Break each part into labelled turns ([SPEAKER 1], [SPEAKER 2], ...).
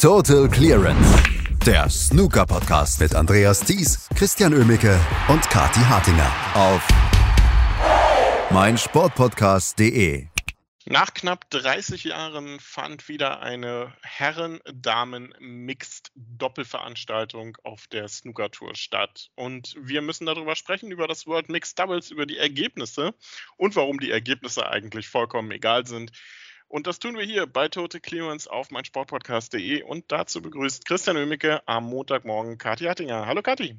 [SPEAKER 1] Total Clearance. Der Snooker-Podcast mit Andreas Thies, Christian Ömicke und Kati Hartinger auf meinsportpodcast.de.
[SPEAKER 2] Nach knapp 30 Jahren fand wieder eine Herren-Damen-Mixed-Doppelveranstaltung auf der Snooker Tour statt. Und wir müssen darüber sprechen, über das World Mixed Doubles, über die Ergebnisse und warum die Ergebnisse eigentlich vollkommen egal sind. Und das tun wir hier bei Tote Clearance auf meinsportpodcast.de. Und dazu begrüßt Christian Ömicke am Montagmorgen Kathi Hattinger. Hallo Kathi.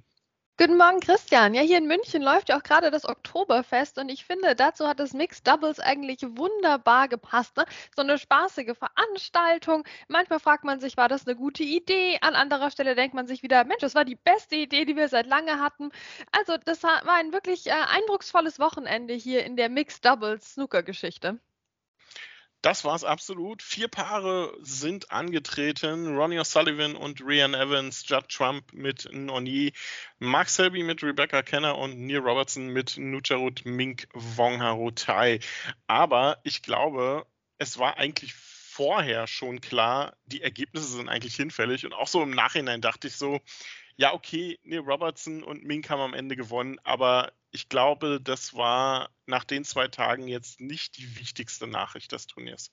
[SPEAKER 3] Guten Morgen, Christian. Ja, hier in München läuft ja auch gerade das Oktoberfest und ich finde, dazu hat das Mixed Doubles eigentlich wunderbar gepasst. Ne? So eine spaßige Veranstaltung. Manchmal fragt man sich, war das eine gute Idee? An anderer Stelle denkt man sich wieder, Mensch, das war die beste Idee, die wir seit lange hatten. Also, das war ein wirklich äh, eindrucksvolles Wochenende hier in der Mixed Doubles Snooker-Geschichte.
[SPEAKER 2] Das war es absolut. Vier Paare sind angetreten. Ronnie O'Sullivan und Rhian Evans, Judd Trump mit Noni, Mark Selby mit Rebecca Kenner und Neil Robertson mit Nucharut Mink Wongharutai. Aber ich glaube, es war eigentlich vorher schon klar, die Ergebnisse sind eigentlich hinfällig. Und auch so im Nachhinein dachte ich so, ja, okay, Neil Robertson und Mink haben am Ende gewonnen, aber ich glaube, das war nach den zwei Tagen jetzt nicht die wichtigste Nachricht des Turniers.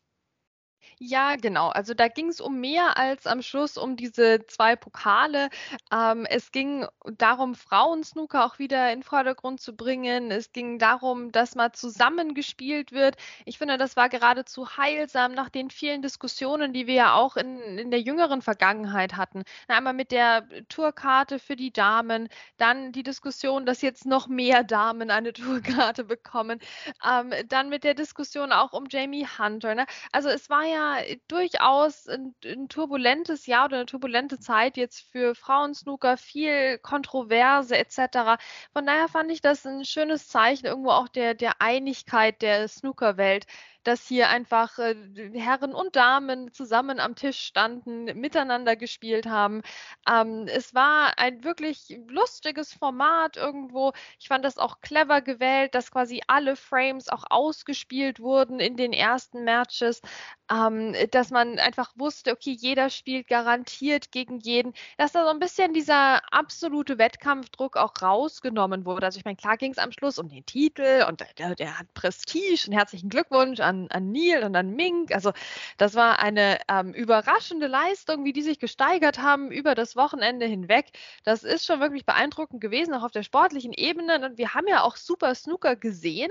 [SPEAKER 3] Ja, genau. Also da ging es um mehr als am Schluss um diese zwei Pokale. Ähm, es ging darum, Frauensnooker auch wieder in den Vordergrund zu bringen. Es ging darum, dass mal zusammengespielt wird. Ich finde, das war geradezu heilsam nach den vielen Diskussionen, die wir ja auch in, in der jüngeren Vergangenheit hatten. Einmal mit der Tourkarte für die Damen, dann die Diskussion, dass jetzt noch mehr Damen eine Tourkarte bekommen, ähm, dann mit der Diskussion auch um Jamie Hunter. Ne? Also es war ja durchaus ein, ein, turbulentes Jahr oder eine turbulente Zeit jetzt für Frauensnooker, viel Kontroverse etc. Von daher fand ich das ein schönes Zeichen irgendwo auch der, der Einigkeit der Snookerwelt, dass hier einfach äh, Herren und Damen zusammen am Tisch standen, miteinander gespielt haben. Ähm, es war ein wirklich lustiges Format irgendwo. Ich fand das auch clever gewählt, dass quasi alle Frames auch ausgespielt wurden in den ersten Matches, ähm, dass man einfach wusste, okay, jeder spielt garantiert gegen jeden, dass da so ein bisschen dieser absolute Wettkampfdruck auch rausgenommen wurde. Also ich meine, klar ging es am Schluss um den Titel und der, der hat Prestige und herzlichen Glückwunsch an, an Neil und an Mink. Also das war eine ähm, überraschende Leistung, wie die sich gesteigert haben über das Wochenende hinweg. Das ist schon wirklich beeindruckend gewesen, auch auf der sportlichen Ebene. Und wir haben ja auch super Snooker gesehen.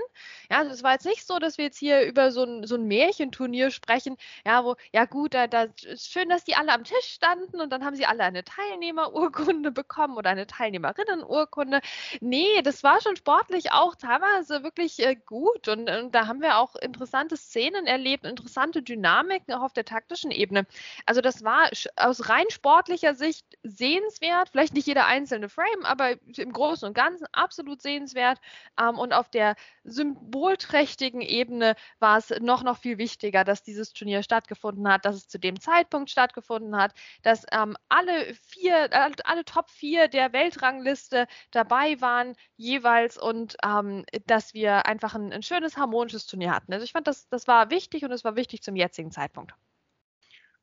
[SPEAKER 3] Ja, also es war jetzt nicht so, dass wir jetzt hier über so ein, so ein Märchenturnier sprechen, ja, wo, ja gut, da, da ist schön, dass die alle am Tisch standen und dann haben sie alle eine Teilnehmerurkunde bekommen oder eine Teilnehmerinnenurkunde. Nee, das war schon sportlich auch teilweise wirklich äh, gut und, und da haben wir auch interessante Szenen erlebt, interessante Dynamiken auch auf der taktischen Ebene. Also das war aus rein sportlicher Sicht sehenswert, vielleicht nicht jeder einzelne Frame, aber im Großen und Ganzen absolut sehenswert. Ähm, und auf der symbolträchtigen Ebene war es noch, noch viel wichtiger, dass dieses Turnier stattgefunden hat, dass es zu dem Zeitpunkt stattgefunden hat, dass ähm, alle vier, alle Top 4 der Weltrangliste dabei waren jeweils und ähm, dass wir einfach ein, ein schönes harmonisches Turnier hatten. Also ich fand, das, das war wichtig und es war wichtig zum jetzigen Zeitpunkt.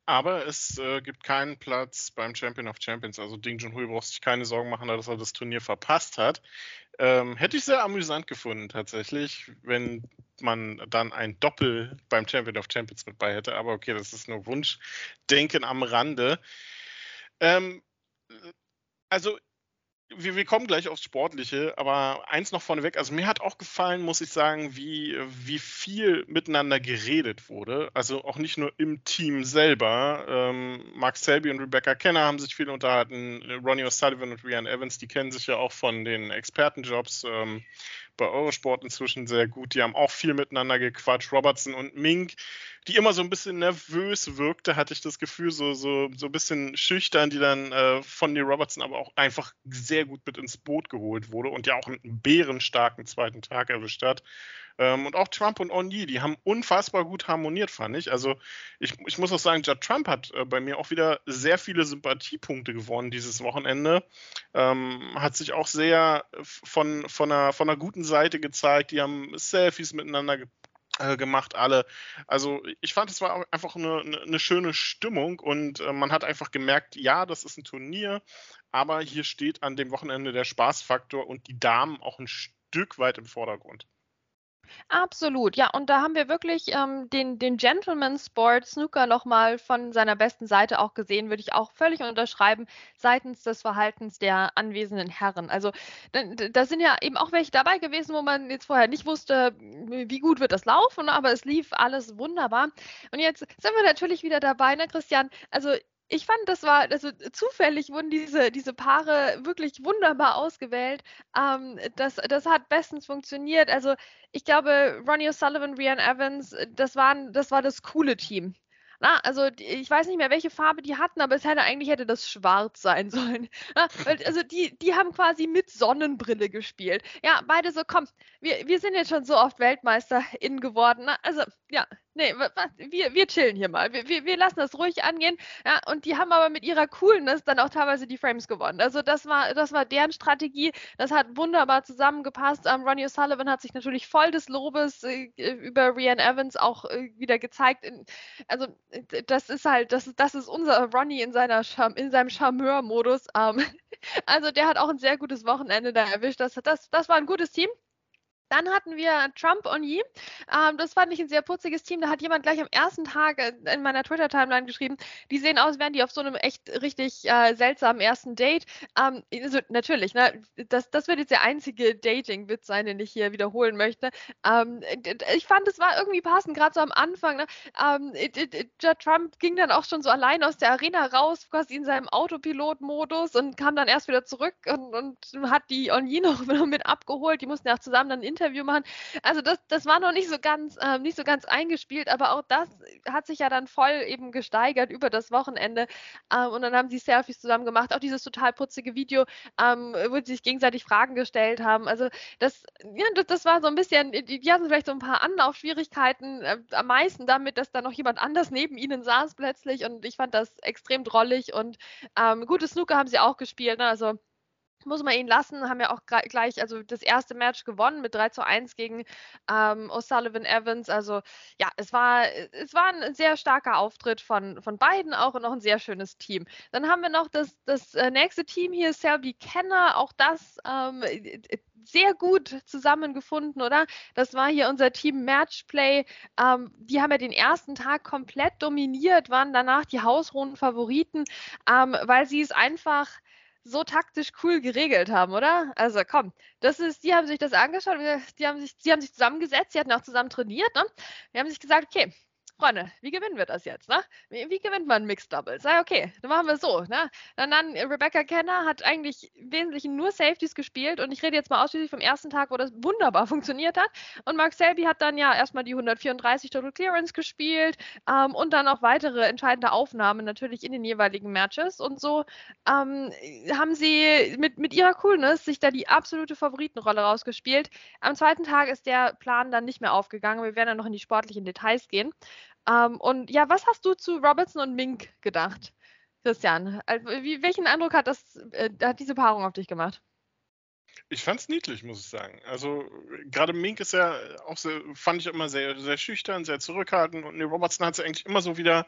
[SPEAKER 2] Aber es äh, gibt keinen Platz beim Champion of Champions. Also Ding Junhui braucht sich keine Sorgen machen, dass er das Turnier verpasst hat. Ähm, hätte ich sehr amüsant gefunden, tatsächlich, wenn man dann ein Doppel beim Champion of Champions mit bei hätte. Aber okay, das ist nur Wunschdenken am Rande. Ähm, also wir, wir, kommen gleich aufs Sportliche, aber eins noch vorneweg. Also mir hat auch gefallen, muss ich sagen, wie, wie viel miteinander geredet wurde. Also auch nicht nur im Team selber. Ähm, Mark Selby und Rebecca Kenner haben sich viel unterhalten. Ronnie O'Sullivan und Rian Evans, die kennen sich ja auch von den Expertenjobs. Ähm, bei Eurosport inzwischen sehr gut. Die haben auch viel miteinander gequatscht. Robertson und Mink, die immer so ein bisschen nervös wirkte, hatte ich das Gefühl, so, so, so ein bisschen schüchtern, die dann äh, von Neil Robertson aber auch einfach sehr gut mit ins Boot geholt wurde und ja auch einen bärenstarken zweiten Tag erwischt hat. Ähm, und auch Trump und O'Neill, die haben unfassbar gut harmoniert, fand ich. Also ich, ich muss auch sagen, Judd Trump hat äh, bei mir auch wieder sehr viele Sympathiepunkte gewonnen dieses Wochenende. Ähm, hat sich auch sehr von, von, einer, von einer guten Seite gezeigt. Die haben Selfies miteinander äh, gemacht, alle. Also ich fand, es war einfach eine, eine schöne Stimmung und äh, man hat einfach gemerkt, ja, das ist ein Turnier, aber hier steht an dem Wochenende der Spaßfaktor und die Damen auch ein Stück weit im Vordergrund.
[SPEAKER 3] Absolut, ja. Und da haben wir wirklich ähm, den, den Gentleman Sport Snooker nochmal von seiner besten Seite auch gesehen, würde ich auch völlig unterschreiben, seitens des Verhaltens der anwesenden Herren. Also da sind ja eben auch welche dabei gewesen, wo man jetzt vorher nicht wusste, wie gut wird das laufen, aber es lief alles wunderbar. Und jetzt sind wir natürlich wieder dabei, ne, Christian? Also ich fand, das war, also zufällig wurden diese, diese Paare wirklich wunderbar ausgewählt. Ähm, das, das hat bestens funktioniert. Also ich glaube, Ronnie O'Sullivan, Rian Evans, das, waren, das war das coole Team. Na, also ich weiß nicht mehr, welche Farbe die hatten, aber es hätte eigentlich hätte das schwarz sein sollen. Na, also die, die haben quasi mit Sonnenbrille gespielt. Ja, beide so, komm, wir, wir sind jetzt schon so oft WeltmeisterInnen geworden. Na, also ja, Nee, wir, wir chillen hier mal. Wir, wir, lassen das ruhig angehen. Ja, und die haben aber mit ihrer Coolness dann auch teilweise die Frames gewonnen. Also das war, das war deren Strategie. Das hat wunderbar zusammengepasst. Ähm, Ronnie O'Sullivan hat sich natürlich voll des Lobes äh, über Rian Evans auch äh, wieder gezeigt. In, also das ist halt, das, das ist unser Ronnie in, seiner Charme, in seinem Charmeur-Modus. Ähm, also der hat auch ein sehr gutes Wochenende da erwischt. Das, das, das war ein gutes Team. Dann hatten wir Trump on Yi. Ähm, das fand ich ein sehr putziges Team. Da hat jemand gleich am ersten Tag in meiner Twitter-Timeline geschrieben, die sehen aus, wären die auf so einem echt richtig äh, seltsamen ersten Date. Ähm, also natürlich, ne, das, das wird jetzt der einzige Dating-Witz sein, den ich hier wiederholen möchte. Ähm, ich fand, es war irgendwie passend, gerade so am Anfang. Ne? Ähm, Trump ging dann auch schon so allein aus der Arena raus, quasi in seinem Autopilot-Modus und kam dann erst wieder zurück und, und hat die On Yi noch mit abgeholt. Die mussten ja auch zusammen dann in Interview machen. Also das, das war noch nicht so ganz, äh, nicht so ganz eingespielt, aber auch das hat sich ja dann voll eben gesteigert über das Wochenende. Ähm, und dann haben sie Selfies zusammen gemacht. Auch dieses total putzige Video, ähm, wo sie sich gegenseitig Fragen gestellt haben. Also das, ja, das, das war so ein bisschen, die, die hatten vielleicht so ein paar Anlaufschwierigkeiten, äh, am meisten damit, dass da noch jemand anders neben ihnen saß plötzlich. Und ich fand das extrem drollig und ähm, gute Snooker haben sie auch gespielt. Ne? Also muss man ihn lassen, haben ja auch gleich also das erste Match gewonnen mit 3 zu 1 gegen ähm, O'Sullivan Evans. Also ja, es war, es war ein sehr starker Auftritt von, von beiden auch und noch ein sehr schönes Team. Dann haben wir noch das, das äh, nächste Team hier, Selby Kenner, auch das ähm, sehr gut zusammengefunden, oder? Das war hier unser Team Matchplay. Ähm, die haben ja den ersten Tag komplett dominiert, waren danach die hausrunden Favoriten, ähm, weil sie es einfach so taktisch cool geregelt haben, oder? Also komm, das ist, die haben sich das angeschaut, die haben sich, die haben sich zusammengesetzt, die hatten auch zusammen trainiert, ne? Die haben sich gesagt, okay, Freunde, wie gewinnen wir das jetzt? Ne? Wie, wie gewinnt man Mixed Doubles? Sei okay, dann machen wir so. Ne? Dann, dann Rebecca Kenner hat eigentlich im Wesentlichen nur Safeties gespielt und ich rede jetzt mal ausschließlich vom ersten Tag, wo das wunderbar funktioniert hat. Und Mark Selby hat dann ja erstmal die 134 Total Clearance gespielt ähm, und dann auch weitere entscheidende Aufnahmen natürlich in den jeweiligen Matches. Und so ähm, haben sie mit, mit ihrer Coolness sich da die absolute Favoritenrolle rausgespielt. Am zweiten Tag ist der Plan dann nicht mehr aufgegangen. Wir werden dann noch in die sportlichen Details gehen. Ähm, und ja, was hast du zu Robertson und Mink gedacht, Christian? Also, wie, welchen Eindruck hat das, äh, hat diese Paarung auf dich gemacht?
[SPEAKER 2] Ich fand es niedlich, muss ich sagen. Also gerade Mink ist ja auch sehr, fand ich immer sehr, sehr schüchtern, sehr zurückhaltend und Robertson hat sie eigentlich immer so wieder,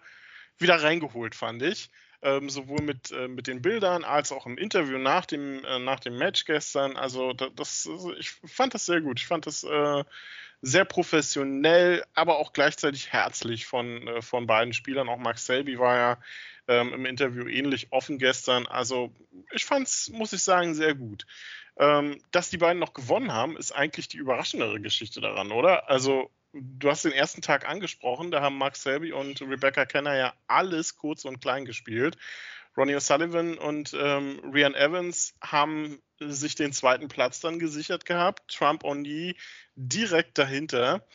[SPEAKER 2] wieder reingeholt, fand ich. Ähm, sowohl mit, äh, mit den Bildern als auch im Interview nach dem, äh, nach dem Match gestern. Also das, das, ich fand das sehr gut. Ich fand das äh, sehr professionell, aber auch gleichzeitig herzlich von, äh, von beiden Spielern. Auch Max Selby war ja ähm, im Interview ähnlich offen gestern. Also ich fand es, muss ich sagen, sehr gut. Ähm, dass die beiden noch gewonnen haben, ist eigentlich die überraschendere Geschichte daran, oder? Also du hast den ersten Tag angesprochen, da haben Max Selby und Rebecca Kenner ja alles kurz und klein gespielt. Ronnie O'Sullivan und ähm, Rian Evans haben sich den zweiten Platz dann gesichert gehabt. Trump O'Neill direkt dahinter,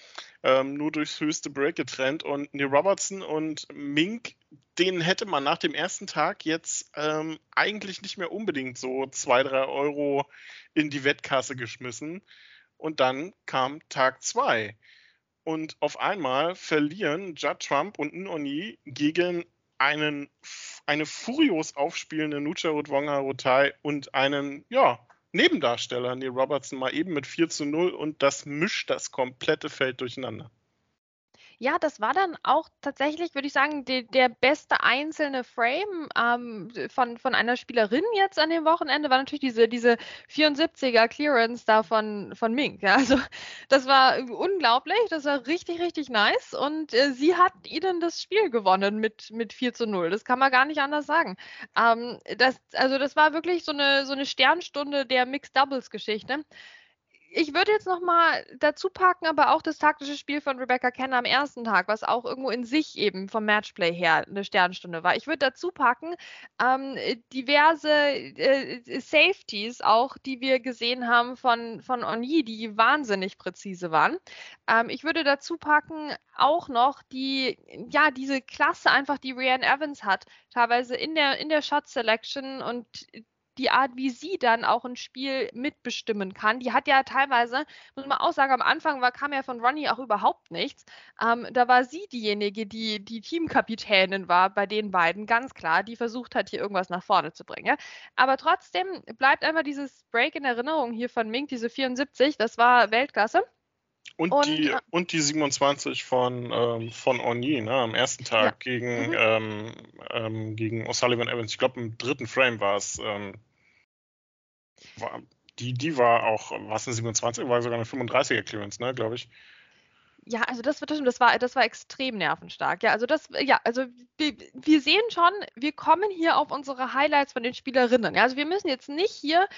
[SPEAKER 2] ähm, nur durchs höchste Break getrennt. Und Neil Robertson und Mink, denen hätte man nach dem ersten Tag jetzt ähm, eigentlich nicht mehr unbedingt so zwei, drei Euro in die Wettkasse geschmissen. Und dann kam Tag zwei. Und auf einmal verlieren Judd Trump und Noni gegen einen eine furios aufspielende Nucha Wonga Rotai und einen, ja, Nebendarsteller, Neil Robertson, mal eben mit 4 zu 0 und das mischt das komplette Feld durcheinander.
[SPEAKER 3] Ja, das war dann auch tatsächlich, würde ich sagen, die, der beste einzelne Frame ähm, von, von einer Spielerin jetzt an dem Wochenende war natürlich diese, diese 74er Clearance da von, von Mink. Ja, also das war unglaublich, das war richtig, richtig nice und äh, sie hat ihnen das Spiel gewonnen mit, mit 4 zu 0. Das kann man gar nicht anders sagen. Ähm, das, also das war wirklich so eine, so eine Sternstunde der Mixed Doubles Geschichte ich würde jetzt noch mal dazu packen, aber auch das taktische Spiel von Rebecca Kenner am ersten Tag, was auch irgendwo in sich eben vom Matchplay her eine Sternstunde war. Ich würde dazu packen ähm, diverse äh, Safeties auch, die wir gesehen haben von, von Oni, die wahnsinnig präzise waren. Ähm, ich würde dazu packen auch noch die, ja, diese Klasse einfach, die Rianne Evans hat, teilweise in der, in der Shot Selection und die Art, wie sie dann auch ein Spiel mitbestimmen kann. Die hat ja teilweise, muss man auch sagen, am Anfang war, kam ja von Ronnie auch überhaupt nichts. Ähm, da war sie diejenige, die die Teamkapitänin war bei den beiden, ganz klar, die versucht hat, hier irgendwas nach vorne zu bringen. Ja? Aber trotzdem bleibt einfach dieses Break in Erinnerung hier von Mink, diese 74, das war Weltklasse.
[SPEAKER 2] Und, und, die, und die 27 von, ähm, von Orny, ne, am ersten Tag ja. gegen, mhm. ähm, ähm, gegen O'Sullivan Evans. Ich glaube, im dritten Frame war es. Ähm, war, die, die war auch, was eine 27, war sogar eine 35er Clearance, ne, glaube ich.
[SPEAKER 3] Ja, also das, das, war, das war extrem nervenstark. Ja, also das, ja, also wir, wir, sehen schon, wir kommen hier auf unsere Highlights von den Spielerinnen. Ja, also wir müssen jetzt nicht hier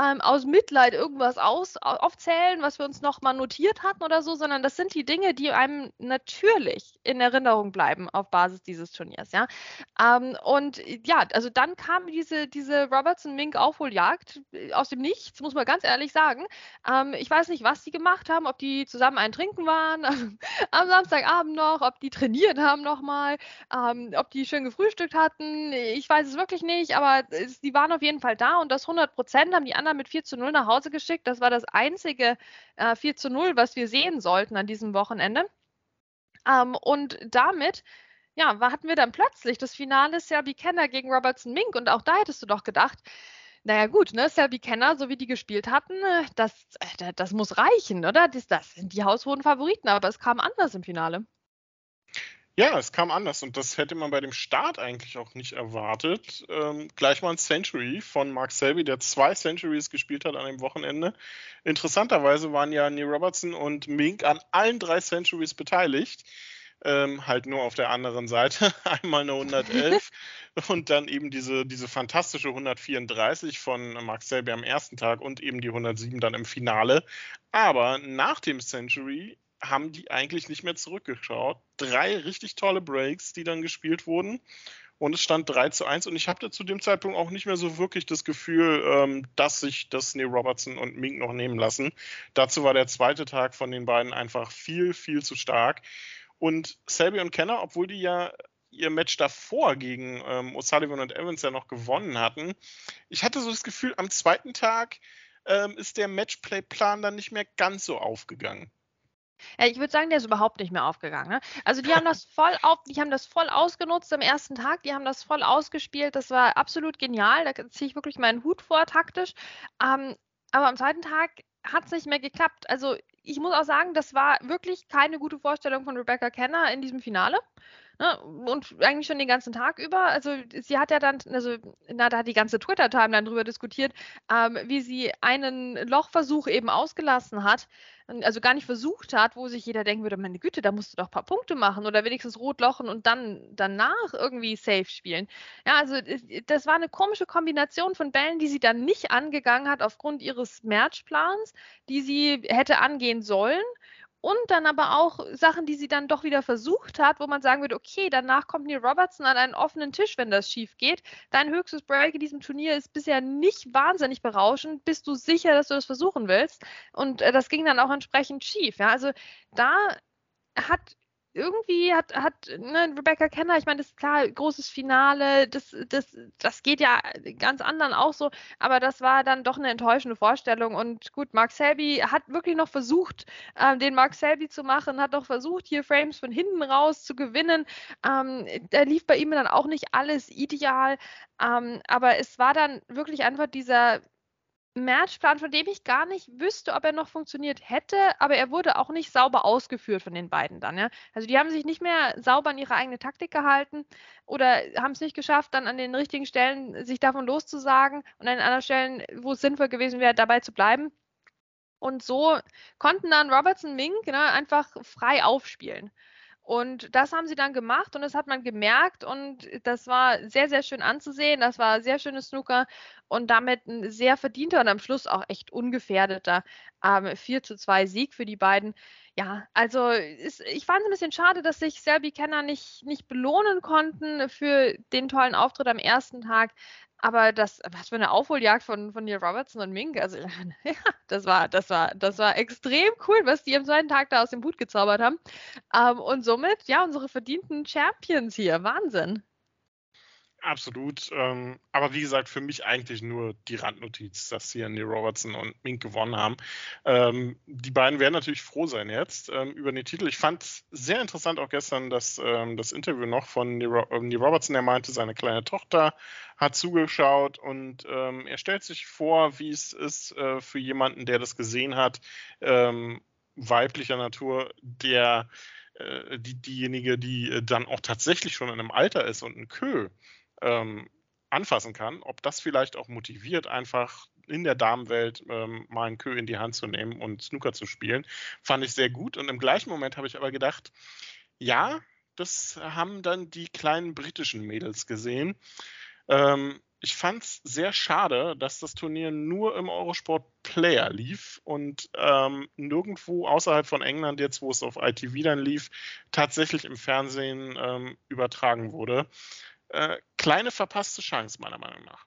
[SPEAKER 3] ähm, aus Mitleid irgendwas aus, aufzählen, was wir uns nochmal notiert hatten oder so, sondern das sind die Dinge, die einem natürlich in Erinnerung bleiben auf Basis dieses Turniers. Ja, ähm, und ja, also dann kam diese, diese Robertson-Mink-Aufholjagd äh, aus dem Nichts, muss man ganz ehrlich sagen. Ähm, ich weiß nicht, was die gemacht haben, ob die zusammen ein Trinken waren am Samstagabend noch, ob die trainiert haben nochmal, ähm, ob die schön gefrühstückt hatten. Ich weiß es wirklich nicht, aber es, die waren auf jeden Fall da und das 100 Prozent haben die anderen mit 4 zu 0 nach Hause geschickt. Das war das einzige äh, 4 zu 0, was wir sehen sollten an diesem Wochenende. Ähm, und damit ja, hatten wir dann plötzlich das Finale Selby Kenner gegen Robertson Mink und auch da hättest du doch gedacht, naja gut, ne, Selby Kenner, so wie die gespielt hatten, äh, das, äh, das muss reichen, oder? Das, das sind die haushohen Favoriten, aber es kam anders im Finale.
[SPEAKER 2] Ja, es kam anders und das hätte man bei dem Start eigentlich auch nicht erwartet. Ähm, gleich mal ein Century von Mark Selby, der zwei Centuries gespielt hat an dem Wochenende. Interessanterweise waren ja Neil Robertson und Mink an allen drei Centuries beteiligt ähm, halt nur auf der anderen Seite. Einmal eine 111 und dann eben diese, diese fantastische 134 von Max Selby am ersten Tag und eben die 107 dann im Finale. Aber nach dem Century haben die eigentlich nicht mehr zurückgeschaut. Drei richtig tolle Breaks, die dann gespielt wurden. Und es stand 3 zu 1 und ich hatte zu dem Zeitpunkt auch nicht mehr so wirklich das Gefühl, ähm, dass sich das Neil Robertson und Mink noch nehmen lassen. Dazu war der zweite Tag von den beiden einfach viel, viel zu stark. Und Selby und Kenner, obwohl die ja ihr Match davor gegen ähm, O'Sullivan und Evans ja noch gewonnen hatten, ich hatte so das Gefühl, am zweiten Tag ähm, ist der Matchplay-Plan dann nicht mehr ganz so aufgegangen.
[SPEAKER 3] Ja, ich würde sagen, der ist überhaupt nicht mehr aufgegangen. Ne? Also die haben das voll auf, die haben das voll ausgenutzt am ersten Tag, die haben das voll ausgespielt. Das war absolut genial. Da ziehe ich wirklich meinen Hut vor taktisch. Ähm, aber am zweiten Tag hat es nicht mehr geklappt. Also ich muss auch sagen, das war wirklich keine gute Vorstellung von Rebecca Kenner in diesem Finale. Ne? Und eigentlich schon den ganzen Tag über. Also sie hat ja dann, also na, da hat die ganze Twitter-Timeline drüber diskutiert, ähm, wie sie einen Lochversuch eben ausgelassen hat, also gar nicht versucht hat, wo sich jeder denken würde, meine Güte, da musst du doch ein paar Punkte machen oder wenigstens rot lochen und dann danach irgendwie safe spielen. Ja, also das war eine komische Kombination von Bällen, die sie dann nicht angegangen hat aufgrund ihres Matchplans, die sie hätte angehen sollen und dann aber auch Sachen, die sie dann doch wieder versucht hat, wo man sagen würde, okay, danach kommt Neil Robertson an einen offenen Tisch, wenn das schief geht. Dein höchstes Break in diesem Turnier ist bisher nicht wahnsinnig berauschend. Bist du sicher, dass du das versuchen willst? Und äh, das ging dann auch entsprechend schief. Ja? Also da hat irgendwie hat, hat ne, Rebecca Kenner, ich meine, das ist klar, großes Finale, das, das, das geht ja ganz anderen auch so, aber das war dann doch eine enttäuschende Vorstellung. Und gut, Mark Selby hat wirklich noch versucht, ähm, den Mark Selby zu machen, hat noch versucht, hier Frames von hinten raus zu gewinnen. Ähm, da lief bei ihm dann auch nicht alles ideal, ähm, aber es war dann wirklich einfach dieser Matchplan, von dem ich gar nicht wüsste, ob er noch funktioniert hätte, aber er wurde auch nicht sauber ausgeführt von den beiden dann. Ja? Also die haben sich nicht mehr sauber an ihre eigene Taktik gehalten oder haben es nicht geschafft, dann an den richtigen Stellen sich davon loszusagen und an anderen Stellen, wo es sinnvoll gewesen wäre, dabei zu bleiben. Und so konnten dann Robertson Mink ne, einfach frei aufspielen. Und das haben sie dann gemacht und das hat man gemerkt und das war sehr, sehr schön anzusehen. Das war sehr schönes Snooker und damit ein sehr verdienter und am Schluss auch echt ungefährdeter ähm, 4 zu 2 Sieg für die beiden. Ja, also ist, ich fand es ein bisschen schade, dass sich Selby Kenner nicht, nicht belohnen konnten für den tollen Auftritt am ersten Tag. Aber das, was für eine Aufholjagd von, von Neil Robertson und Mink. Also, ja, das war, das war, das war extrem cool, was die am zweiten Tag da aus dem Hut gezaubert haben. Ähm, und somit, ja, unsere verdienten Champions hier. Wahnsinn.
[SPEAKER 2] Absolut. Ähm, aber wie gesagt, für mich eigentlich nur die Randnotiz, dass hier Neil Robertson und Mink gewonnen haben. Ähm, die beiden werden natürlich froh sein jetzt ähm, über den Titel. Ich fand sehr interessant auch gestern das, ähm, das Interview noch von Neil, äh, Neil Robertson. Er meinte, seine kleine Tochter hat zugeschaut und ähm, er stellt sich vor, wie es ist äh, für jemanden, der das gesehen hat, ähm, weiblicher Natur, der äh, die, diejenige, die äh, dann auch tatsächlich schon in einem Alter ist und ein Kö ähm, anfassen kann, ob das vielleicht auch motiviert, einfach in der Damenwelt ähm, mal einen Kö in die Hand zu nehmen und Snooker zu spielen, fand ich sehr gut. Und im gleichen Moment habe ich aber gedacht, ja, das haben dann die kleinen britischen Mädels gesehen. Ähm, ich fand es sehr schade, dass das Turnier nur im Eurosport Player lief und ähm, nirgendwo außerhalb von England, jetzt wo es auf ITV dann lief, tatsächlich im Fernsehen ähm, übertragen wurde. Äh, kleine verpasste Chance, meiner Meinung nach.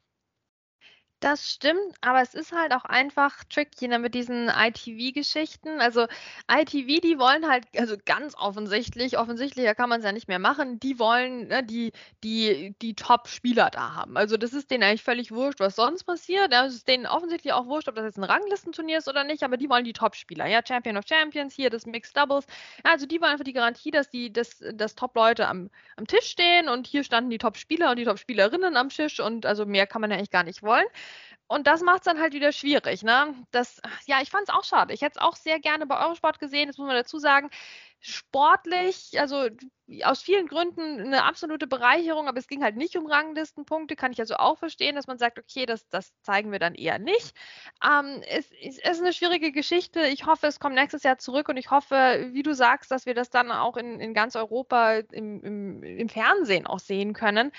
[SPEAKER 3] Das stimmt, aber es ist halt auch einfach tricky ne, mit diesen ITV-Geschichten. Also ITV, die wollen halt, also ganz offensichtlich, offensichtlicher kann man es ja nicht mehr machen, die wollen ne, die, die, die Top-Spieler da haben. Also das ist denen eigentlich völlig wurscht, was sonst passiert. Es ist denen offensichtlich auch wurscht, ob das jetzt ein Ranglistenturnier ist oder nicht, aber die wollen die Top-Spieler. Ja, Champion of Champions, hier das Mixed Doubles. Ja, also die wollen einfach die Garantie, dass die, dass, dass Top-Leute am, am Tisch stehen und hier standen die Top-Spieler und die Top-Spielerinnen am Tisch und also mehr kann man ja eigentlich gar nicht wollen. Und das macht es dann halt wieder schwierig. Ne? Das, ja, ich fand es auch schade. Ich hätte es auch sehr gerne bei Eurosport gesehen, das muss man dazu sagen sportlich, also aus vielen Gründen eine absolute Bereicherung, aber es ging halt nicht um Ranglistenpunkte, kann ich also auch verstehen, dass man sagt, okay, das, das zeigen wir dann eher nicht. Ähm, es, es, ist eine schwierige Geschichte. Ich hoffe, es kommt nächstes Jahr zurück und ich hoffe, wie du sagst, dass wir das dann auch in, in ganz Europa im, im, im Fernsehen auch sehen können.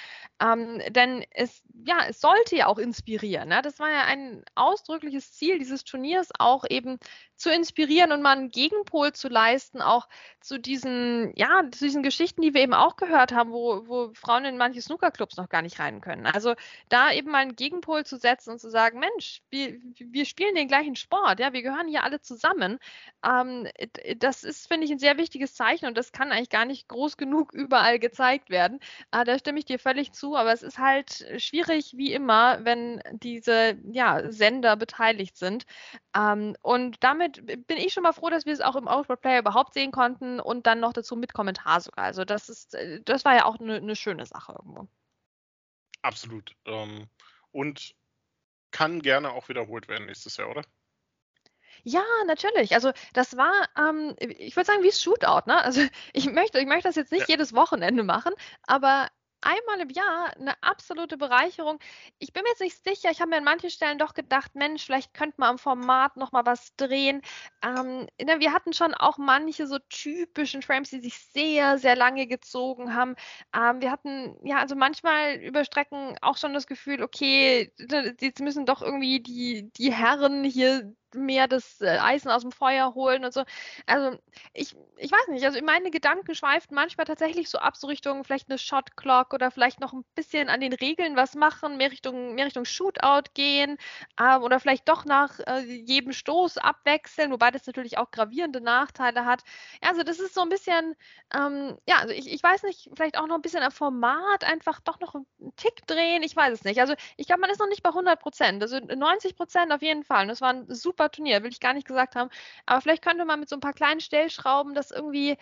[SPEAKER 3] Ähm, denn es, ja, es sollte ja auch inspirieren. Ne? Das war ja ein ausdrückliches Ziel dieses Turniers, auch eben zu inspirieren und mal einen Gegenpol zu leisten, auch zu diesen, ja, zu diesen Geschichten, die wir eben auch gehört haben, wo, wo Frauen in manche Snookerclubs noch gar nicht rein können. Also da eben mal einen Gegenpol zu setzen und zu sagen, Mensch, wir, wir spielen den gleichen Sport, ja, wir gehören hier alle zusammen. Ähm, das ist, finde ich, ein sehr wichtiges Zeichen und das kann eigentlich gar nicht groß genug überall gezeigt werden. Äh, da stimme ich dir völlig zu, aber es ist halt schwierig, wie immer, wenn diese ja, Sender beteiligt sind. Ähm, und damit bin ich schon mal froh, dass wir es auch im Outboard Player überhaupt sehen konnten und dann noch dazu mit Kommentar sogar. Also das ist, äh, das war ja auch eine ne schöne Sache irgendwo.
[SPEAKER 2] Absolut. Ähm, und kann gerne auch wiederholt werden nächstes Jahr, oder?
[SPEAKER 3] Ja, natürlich. Also das war, ähm, ich würde sagen, wie Shootout, ne? Also ich möchte, ich möchte das jetzt nicht ja. jedes Wochenende machen, aber einmal im Jahr eine absolute Bereicherung. Ich bin mir jetzt nicht sicher, ich habe mir an manchen Stellen doch gedacht, Mensch, vielleicht könnte man am Format noch mal was drehen. Ähm, ne, wir hatten schon auch manche so typischen Frames, die sich sehr, sehr lange gezogen haben. Ähm, wir hatten, ja, also manchmal über Strecken auch schon das Gefühl, okay, jetzt müssen doch irgendwie die, die Herren hier mehr das äh, Eisen aus dem Feuer holen und so. Also ich, ich weiß nicht, also meine Gedanken schweifen manchmal tatsächlich so ab, so Richtung vielleicht eine Shot Clock oder vielleicht noch ein bisschen an den Regeln was machen, mehr Richtung, mehr Richtung Shootout gehen ähm, oder vielleicht doch nach äh, jedem Stoß abwechseln, wobei das natürlich auch gravierende Nachteile hat. Also das ist so ein bisschen, ähm, ja, also ich, ich weiß nicht, vielleicht auch noch ein bisschen am Format einfach doch noch einen Tick drehen, ich weiß es nicht. Also ich glaube, man ist noch nicht bei 100 Prozent, also 90 Prozent auf jeden Fall. Und das war ein super super Turnier, will ich gar nicht gesagt haben. Aber vielleicht könnte man mit so ein paar kleinen Stellschrauben das irgendwie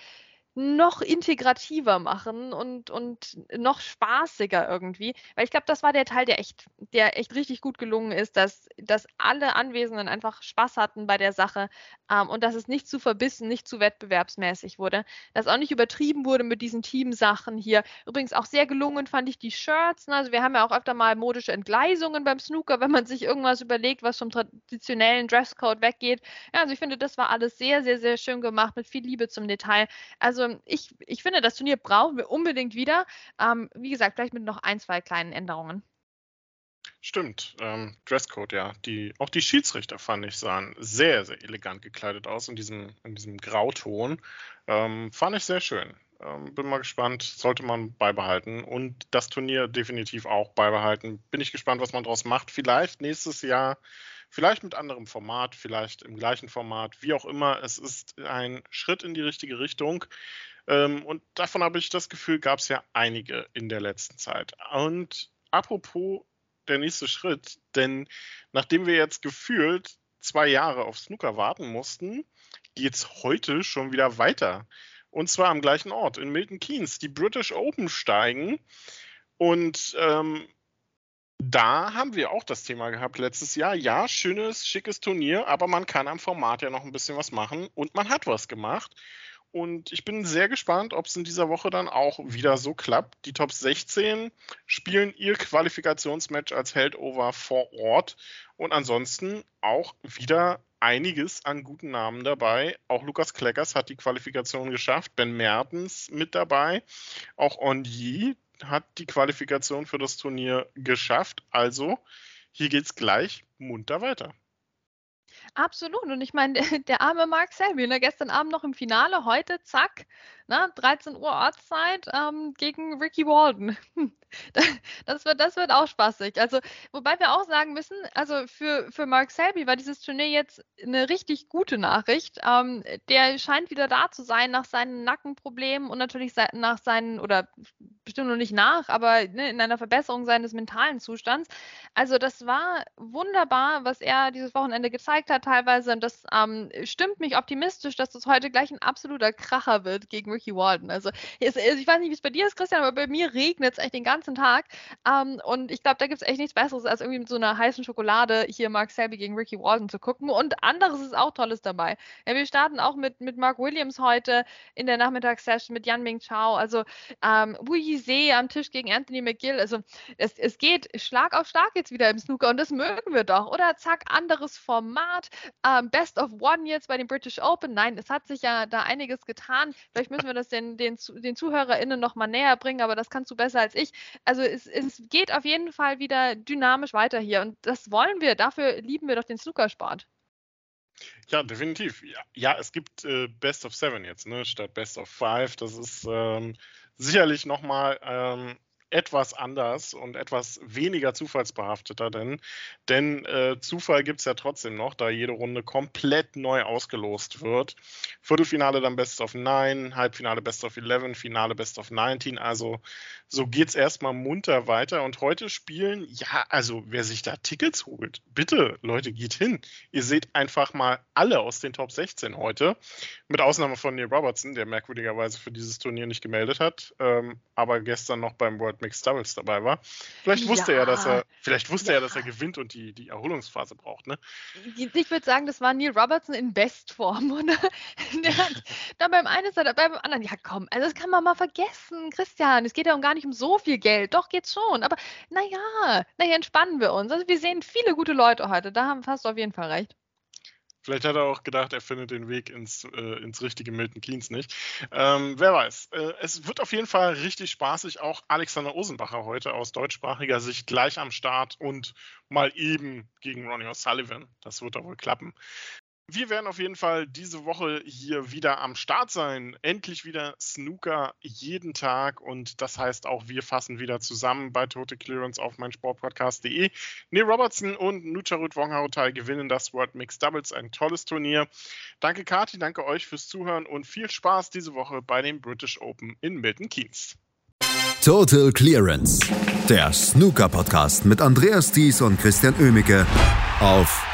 [SPEAKER 3] noch integrativer machen und, und noch spaßiger irgendwie. Weil ich glaube, das war der Teil, der echt, der echt richtig gut gelungen ist, dass, dass alle Anwesenden einfach Spaß hatten bei der Sache ähm, und dass es nicht zu verbissen, nicht zu wettbewerbsmäßig wurde. Dass auch nicht übertrieben wurde mit diesen Teamsachen hier. Übrigens auch sehr gelungen fand ich die Shirts. Ne? Also wir haben ja auch öfter mal modische Entgleisungen beim Snooker, wenn man sich irgendwas überlegt, was vom traditionellen Dresscode weggeht. Ja, also ich finde, das war alles sehr, sehr, sehr schön gemacht mit viel Liebe zum Detail. Also also ich, ich finde, das Turnier brauchen wir unbedingt wieder. Ähm, wie gesagt, vielleicht mit noch ein, zwei kleinen Änderungen.
[SPEAKER 2] Stimmt, ähm, Dresscode, ja. Die, auch die Schiedsrichter, fand ich, sahen sehr, sehr elegant gekleidet aus in diesem, in diesem Grauton. Ähm, fand ich sehr schön. Ähm, bin mal gespannt, sollte man beibehalten und das Turnier definitiv auch beibehalten. Bin ich gespannt, was man daraus macht. Vielleicht nächstes Jahr Vielleicht mit anderem Format, vielleicht im gleichen Format, wie auch immer. Es ist ein Schritt in die richtige Richtung. Ähm, und davon habe ich das Gefühl, gab es ja einige in der letzten Zeit. Und apropos der nächste Schritt, denn nachdem wir jetzt gefühlt zwei Jahre auf Snooker warten mussten, geht es heute schon wieder weiter. Und zwar am gleichen Ort, in Milton Keynes. Die British Open steigen. Und ähm, da haben wir auch das Thema gehabt letztes Jahr. Ja, schönes, schickes Turnier, aber man kann am Format ja noch ein bisschen was machen und man hat was gemacht. Und ich bin sehr gespannt, ob es in dieser Woche dann auch wieder so klappt. Die Top 16 spielen ihr Qualifikationsmatch als Heldover vor Ort. Und ansonsten auch wieder einiges an guten Namen dabei. Auch Lukas Kleckers hat die Qualifikation geschafft. Ben Mertens mit dabei. Auch Onyi, hat die Qualifikation für das Turnier geschafft. Also hier geht es gleich munter weiter.
[SPEAKER 3] Absolut. Und ich meine, der, der, arme Mark Selby, ne, gestern Abend noch im Finale, heute, zack, ne, 13 Uhr Ortszeit ähm, gegen Ricky Walden. Das wird, das wird auch spaßig. Also, wobei wir auch sagen müssen, also für, für Mark Selby war dieses Turnier jetzt eine richtig gute Nachricht. Ähm, der scheint wieder da zu sein nach seinen Nackenproblemen und natürlich nach seinen, oder bestimmt noch nicht nach, aber ne, in einer Verbesserung seines mentalen Zustands. Also, das war wunderbar, was er dieses Wochenende gezeigt hat, teilweise. Und das ähm, stimmt mich optimistisch, dass das heute gleich ein absoluter Kracher wird gegen Ricky Walden. Also, ich weiß nicht, wie es bei dir ist, Christian, aber bei mir regnet es echt den ganzen Tag. Ähm, und ich glaube, da gibt es echt nichts Besseres, als irgendwie mit so einer heißen Schokolade hier Mark Selby gegen Ricky Walden zu gucken. Und anderes ist auch Tolles dabei. Ja, wir starten auch mit, mit Mark Williams heute in der Nachmittagssession mit Yan Ming Chao. Also ähm, Wu Yizhe am Tisch gegen Anthony McGill. Also es, es geht Schlag auf Schlag jetzt wieder im Snooker und das mögen wir doch. Oder zack, anderes Format. Ähm, Best of One jetzt bei den British Open. Nein, es hat sich ja da einiges getan. Vielleicht müssen wir das den, den, den ZuhörerInnen nochmal näher bringen, aber das kannst du besser als ich. Also es, es geht auf jeden Fall wieder dynamisch weiter hier und das wollen wir. Dafür lieben wir doch den Snookersport.
[SPEAKER 2] Ja, definitiv. Ja, ja es gibt äh, Best of Seven jetzt, ne, statt Best of Five. Das ist ähm, sicherlich nochmal ähm, etwas anders und etwas weniger zufallsbehafteter, denn, denn äh, Zufall gibt es ja trotzdem noch, da jede Runde komplett neu ausgelost wird. Viertelfinale dann Best of Nine, Halbfinale Best of Eleven, Finale Best of 19. Also so geht es erstmal munter weiter. Und heute spielen, ja, also wer sich da Tickets holt, bitte, Leute, geht hin. Ihr seht einfach mal alle aus den Top 16 heute. Mit Ausnahme von Neil Robertson, der merkwürdigerweise für dieses Turnier nicht gemeldet hat, ähm, aber gestern noch beim World Doubles dabei war. Vielleicht wusste ja. er, dass er, vielleicht wusste ja. er, dass er gewinnt und die, die Erholungsphase braucht, ne?
[SPEAKER 3] Ich würde sagen, das war Neil Robertson in Bestform, oder? Der hat dann beim einen ist er dabei, beim anderen, ja komm, also das kann man mal vergessen, Christian. Es geht ja um gar nicht um so viel Geld. Doch, geht schon. Aber naja, naja, entspannen wir uns. Also wir sehen viele gute Leute heute. Da haben fast auf jeden Fall recht.
[SPEAKER 2] Vielleicht hat er auch gedacht, er findet den Weg ins, äh, ins richtige Milton Keynes nicht. Ähm, wer weiß. Äh, es wird auf jeden Fall richtig spaßig. Auch Alexander Osenbacher heute aus deutschsprachiger Sicht gleich am Start und mal eben gegen Ronnie O'Sullivan. Das wird doch wohl klappen. Wir werden auf jeden Fall diese Woche hier wieder am Start sein. Endlich wieder Snooker jeden Tag und das heißt auch, wir fassen wieder zusammen bei Total Clearance auf meinsportpodcast.de. Neil Robertson und Nucharut Wongharutai gewinnen das World Mixed Doubles, ein tolles Turnier. Danke Kati, danke euch fürs Zuhören und viel Spaß diese Woche bei dem British Open in Milton Keynes.
[SPEAKER 1] Total Clearance, der Snooker Podcast mit Andreas Thies und Christian Oemicke auf